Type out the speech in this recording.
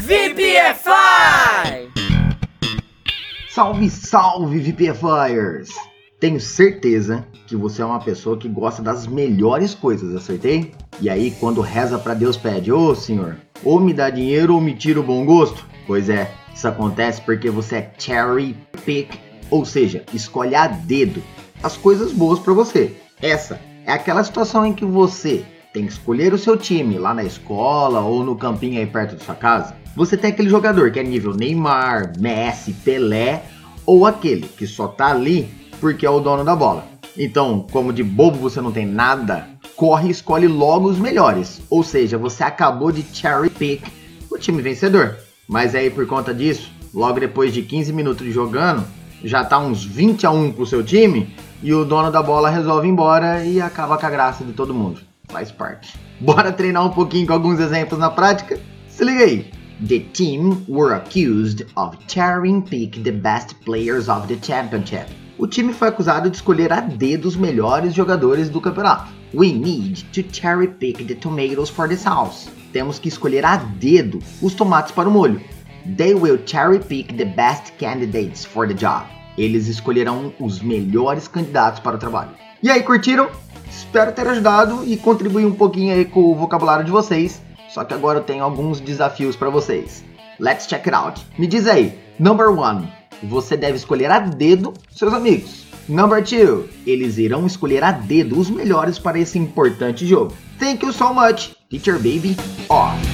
VPFI! Salve, salve, VPFires! Tenho certeza que você é uma pessoa que gosta das melhores coisas, acertei? E aí, quando reza para Deus, pede: Ô oh, senhor, ou me dá dinheiro ou me tira o bom gosto? Pois é, isso acontece porque você é cherry pick, ou seja, escolhe a dedo as coisas boas para você. Essa é aquela situação em que você tem que escolher o seu time lá na escola ou no campinho aí perto da sua casa. Você tem aquele jogador que é nível Neymar, Messi, Pelé ou aquele que só tá ali porque é o dono da bola. Então, como de bobo você não tem nada, corre e escolhe logo os melhores. Ou seja, você acabou de cherry pick o time vencedor. Mas aí por conta disso, logo depois de 15 minutos de jogando, já tá uns 20 a 1 pro seu time e o dono da bola resolve ir embora e acaba com a graça de todo mundo. Faz parte. Bora treinar um pouquinho com alguns exemplos na prática? Se liga aí. The team were accused of cherry pick the best players of the championship o time foi acusado de escolher a dedo os melhores jogadores do campeonato. We need to cherry pick the tomatoes for the sauce. Temos que escolher a dedo os tomates para o molho. They will cherry pick the best candidates for the job. Eles escolherão os melhores candidatos para o trabalho. E aí, curtiram? Espero ter ajudado e contribuir um pouquinho aí com o vocabulário de vocês. Só que agora eu tenho alguns desafios para vocês. Let's check it out. Me diz aí, number one, você deve escolher a dedo seus amigos. Number 2. Eles irão escolher a dedo os melhores para esse importante jogo. Thank you so much. Teacher Baby off.